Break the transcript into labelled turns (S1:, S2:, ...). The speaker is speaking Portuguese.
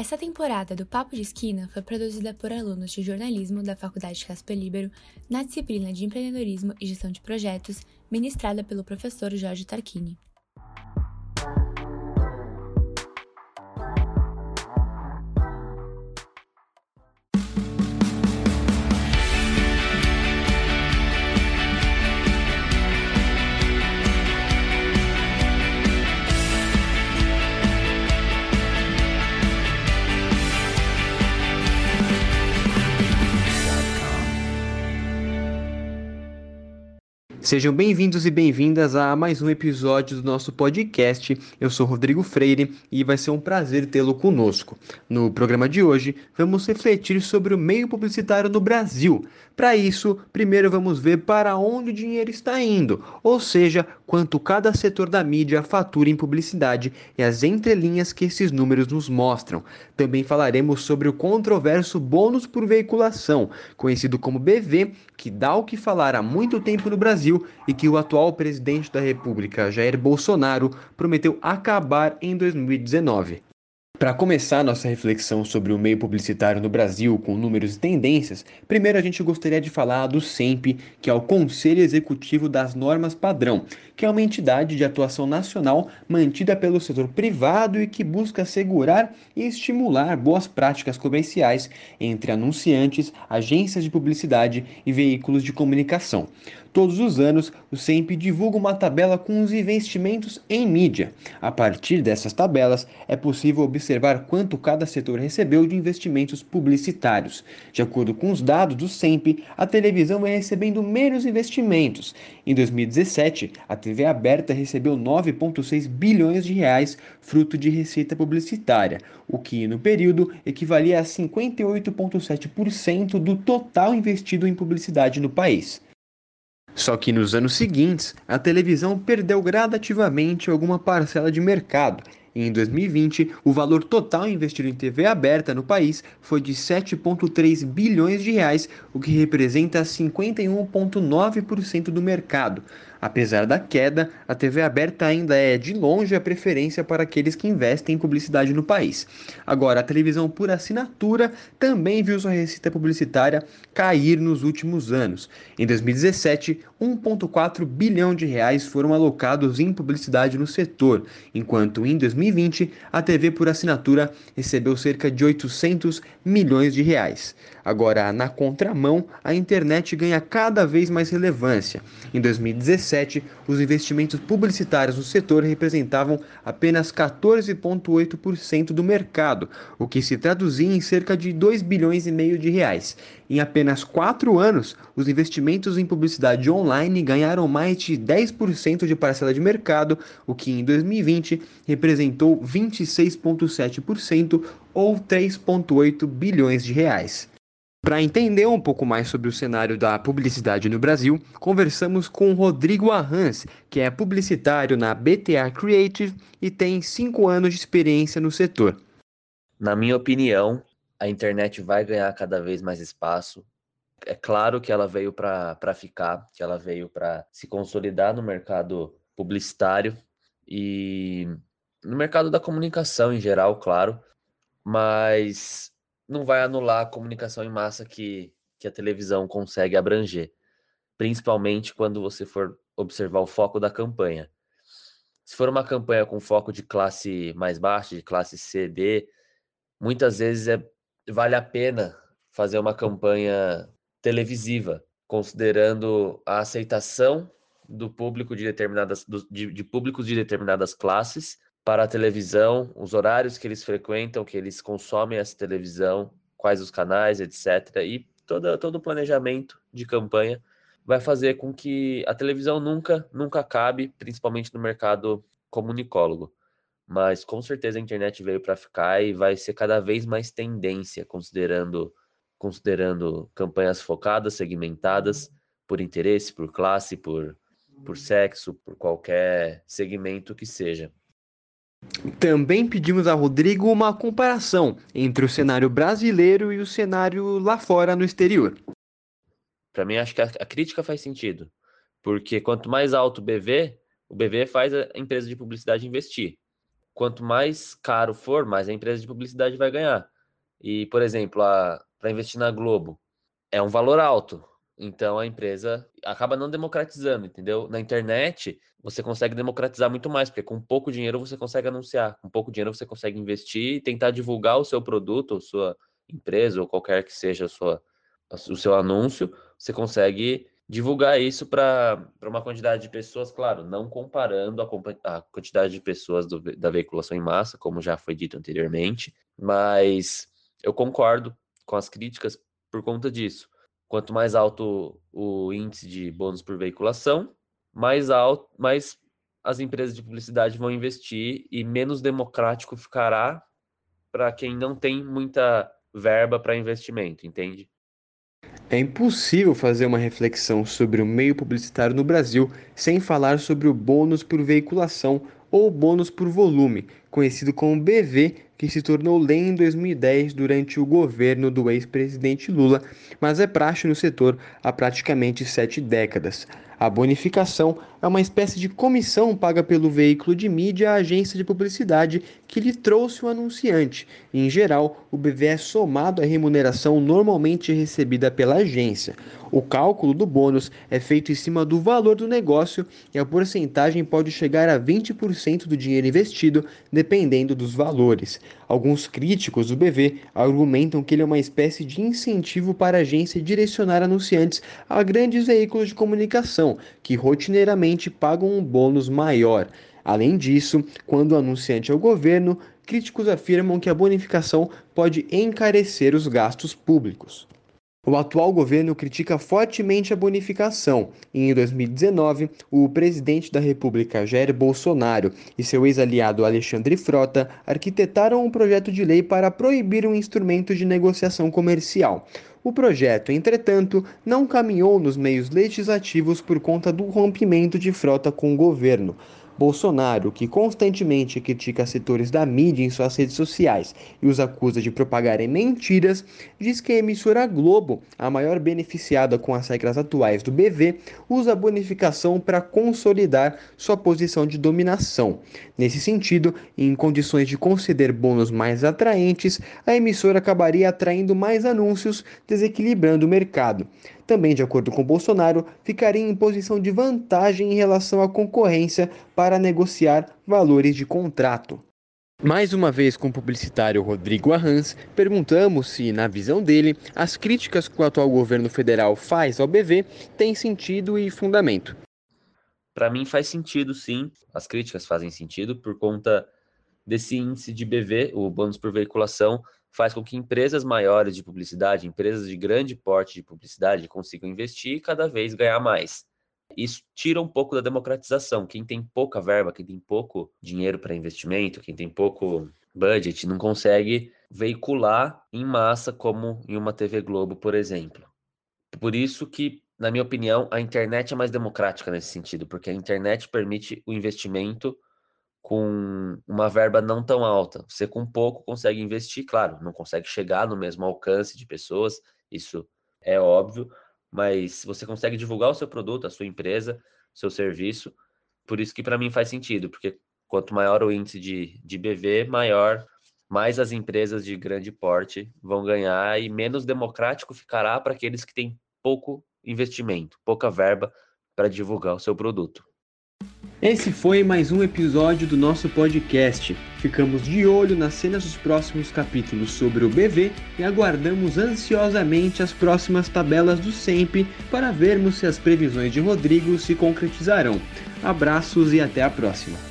S1: Essa temporada do Papo de Esquina foi produzida por alunos de jornalismo da Faculdade Casper Libero na disciplina de empreendedorismo e gestão de projetos, ministrada pelo professor Jorge Tarquini.
S2: Sejam bem-vindos e bem-vindas a mais um episódio do nosso podcast. Eu sou Rodrigo Freire e vai ser um prazer tê-lo conosco. No programa de hoje, vamos refletir sobre o meio publicitário no Brasil. Para isso, primeiro vamos ver para onde o dinheiro está indo, ou seja, quanto cada setor da mídia fatura em publicidade e as entrelinhas que esses números nos mostram. Também falaremos sobre o controverso bônus por veiculação, conhecido como BV, que dá o que falar há muito tempo no Brasil e que o atual presidente da República, Jair Bolsonaro, prometeu acabar em 2019. Para começar nossa reflexão sobre o meio publicitário no Brasil com números e tendências, primeiro a gente gostaria de falar do SEMP, que é o Conselho Executivo das Normas Padrão, que é uma entidade de atuação nacional mantida pelo setor privado e que busca assegurar e estimular boas práticas comerciais entre anunciantes, agências de publicidade e veículos de comunicação. Todos os anos, o SEMP divulga uma tabela com os investimentos em mídia. A partir dessas tabelas, é possível observar quanto cada setor recebeu de investimentos publicitários. De acordo com os dados do SEMP, a televisão vem recebendo menos investimentos. Em 2017, a TV aberta recebeu 9,6 bilhões de reais, fruto de receita publicitária, o que, no período, equivalia a 58,7% do total investido em publicidade no país. Só que nos anos seguintes, a televisão perdeu gradativamente alguma parcela de mercado. Em 2020, o valor total investido em TV aberta no país foi de 7,3 bilhões de reais, o que representa 51,9% do mercado. Apesar da queda, a TV aberta ainda é de longe a preferência para aqueles que investem em publicidade no país. Agora, a televisão por assinatura também viu sua receita publicitária cair nos últimos anos. Em 2017, 1,4 bilhão de reais foram alocados em publicidade no setor, enquanto em 2020 a TV por assinatura recebeu cerca de 800 milhões de reais. Agora, na contramão, a internet ganha cada vez mais relevância. Em 2017, os investimentos publicitários no setor representavam apenas 14,8% do mercado, o que se traduzia em cerca de 2 bilhões e meio de reais. Em apenas quatro anos, os investimentos em publicidade online ganharam mais de 10% de parcela de mercado, o que em 2020 representou 26,7% ou 3,8 bilhões de reais. Para entender um pouco mais sobre o cenário da publicidade no Brasil, conversamos com Rodrigo Arrans, que é publicitário na BTA Creative e tem cinco anos de experiência no setor.
S3: Na minha opinião, a internet vai ganhar cada vez mais espaço. É claro que ela veio para ficar, que ela veio para se consolidar no mercado publicitário e no mercado da comunicação em geral, claro, mas não vai anular a comunicação em massa que, que a televisão consegue abranger, principalmente quando você for observar o foco da campanha. Se for uma campanha com foco de classe mais baixa, de classe C, D, muitas vezes é, vale a pena fazer uma campanha televisiva, considerando a aceitação do público de determinadas de, de públicos de determinadas classes para a televisão, os horários que eles frequentam, que eles consomem essa televisão, quais os canais, etc. E toda, todo o planejamento de campanha vai fazer com que a televisão nunca, nunca acabe, principalmente no mercado comunicólogo. Mas com certeza a internet veio para ficar e vai ser cada vez mais tendência, considerando, considerando campanhas focadas, segmentadas por interesse, por classe, por, por sexo, por qualquer segmento que seja.
S2: Também pedimos a Rodrigo uma comparação entre o cenário brasileiro e o cenário lá fora no exterior.
S3: Para mim, acho que a, crítica faz sentido, porque quanto mais alto o BV, o BV faz a empresa de publicidade investir. quanto mais caro for, mais a empresa de publicidade vai ganhar. E, por exemplo, para investir na Globo, é um valor alto. Então a empresa acaba não democratizando, entendeu? Na internet, você consegue democratizar muito mais, porque com pouco dinheiro você consegue anunciar, com pouco dinheiro você consegue investir e tentar divulgar o seu produto, ou sua empresa, ou qualquer que seja a sua, o seu anúncio, você consegue divulgar isso para uma quantidade de pessoas, claro, não comparando a, a quantidade de pessoas do, da veiculação em massa, como já foi dito anteriormente, mas eu concordo com as críticas por conta disso. Quanto mais alto o índice de bônus por veiculação, mais alto, mais as empresas de publicidade vão investir e menos democrático ficará para quem não tem muita verba para investimento, entende?
S2: É impossível fazer uma reflexão sobre o meio publicitário no Brasil sem falar sobre o bônus por veiculação ou bônus por volume, conhecido como BV, que se tornou lei em 2010 durante o governo do ex-presidente Lula, mas é praxe no setor há praticamente sete décadas. A bonificação é uma espécie de comissão paga pelo veículo de mídia à agência de publicidade que lhe trouxe o anunciante. Em geral, o BV é somado à remuneração normalmente recebida pela agência. O cálculo do bônus é feito em cima do valor do negócio e a porcentagem pode chegar a 20% do dinheiro investido, dependendo dos valores. Alguns críticos do BV argumentam que ele é uma espécie de incentivo para a agência direcionar anunciantes a grandes veículos de comunicação, que rotineiramente pagam um bônus maior. Além disso, quando o anunciante é o governo, críticos afirmam que a bonificação pode encarecer os gastos públicos. O atual governo critica fortemente a bonificação e, em 2019, o presidente da República, Jair Bolsonaro, e seu ex-aliado Alexandre Frota arquitetaram um projeto de lei para proibir um instrumento de negociação comercial. O projeto, entretanto, não caminhou nos meios legislativos por conta do rompimento de Frota com o governo. Bolsonaro, que constantemente critica setores da mídia em suas redes sociais e os acusa de propagarem mentiras, diz que a emissora Globo, a maior beneficiada com as regras atuais do BV, usa a bonificação para consolidar sua posição de dominação. Nesse sentido, em condições de conceder bônus mais atraentes, a emissora acabaria atraindo mais anúncios, desequilibrando o mercado também de acordo com Bolsonaro, ficaria em posição de vantagem em relação à concorrência para negociar valores de contrato. Mais uma vez com o publicitário Rodrigo Arranz, perguntamos se, na visão dele, as críticas que o atual governo federal faz ao BV têm sentido e fundamento.
S3: Para mim faz sentido, sim. As críticas fazem sentido por conta desse índice de BV, o bônus por veiculação, faz com que empresas maiores de publicidade, empresas de grande porte de publicidade, consigam investir e cada vez ganhar mais. Isso tira um pouco da democratização. Quem tem pouca verba, quem tem pouco dinheiro para investimento, quem tem pouco budget, não consegue veicular em massa como em uma TV Globo, por exemplo. Por isso que, na minha opinião, a internet é mais democrática nesse sentido, porque a internet permite o investimento com uma verba não tão alta. Você com pouco consegue investir, claro, não consegue chegar no mesmo alcance de pessoas, isso é óbvio, mas você consegue divulgar o seu produto, a sua empresa, seu serviço. Por isso que para mim faz sentido, porque quanto maior o índice de, de BV, maior mais as empresas de grande porte vão ganhar e menos democrático ficará para aqueles que têm pouco investimento, pouca verba para divulgar o seu produto.
S2: Esse foi mais um episódio do nosso podcast. Ficamos de olho nas cenas dos próximos capítulos sobre o BV e aguardamos ansiosamente as próximas tabelas do SEMP para vermos se as previsões de Rodrigo se concretizarão. Abraços e até a próxima.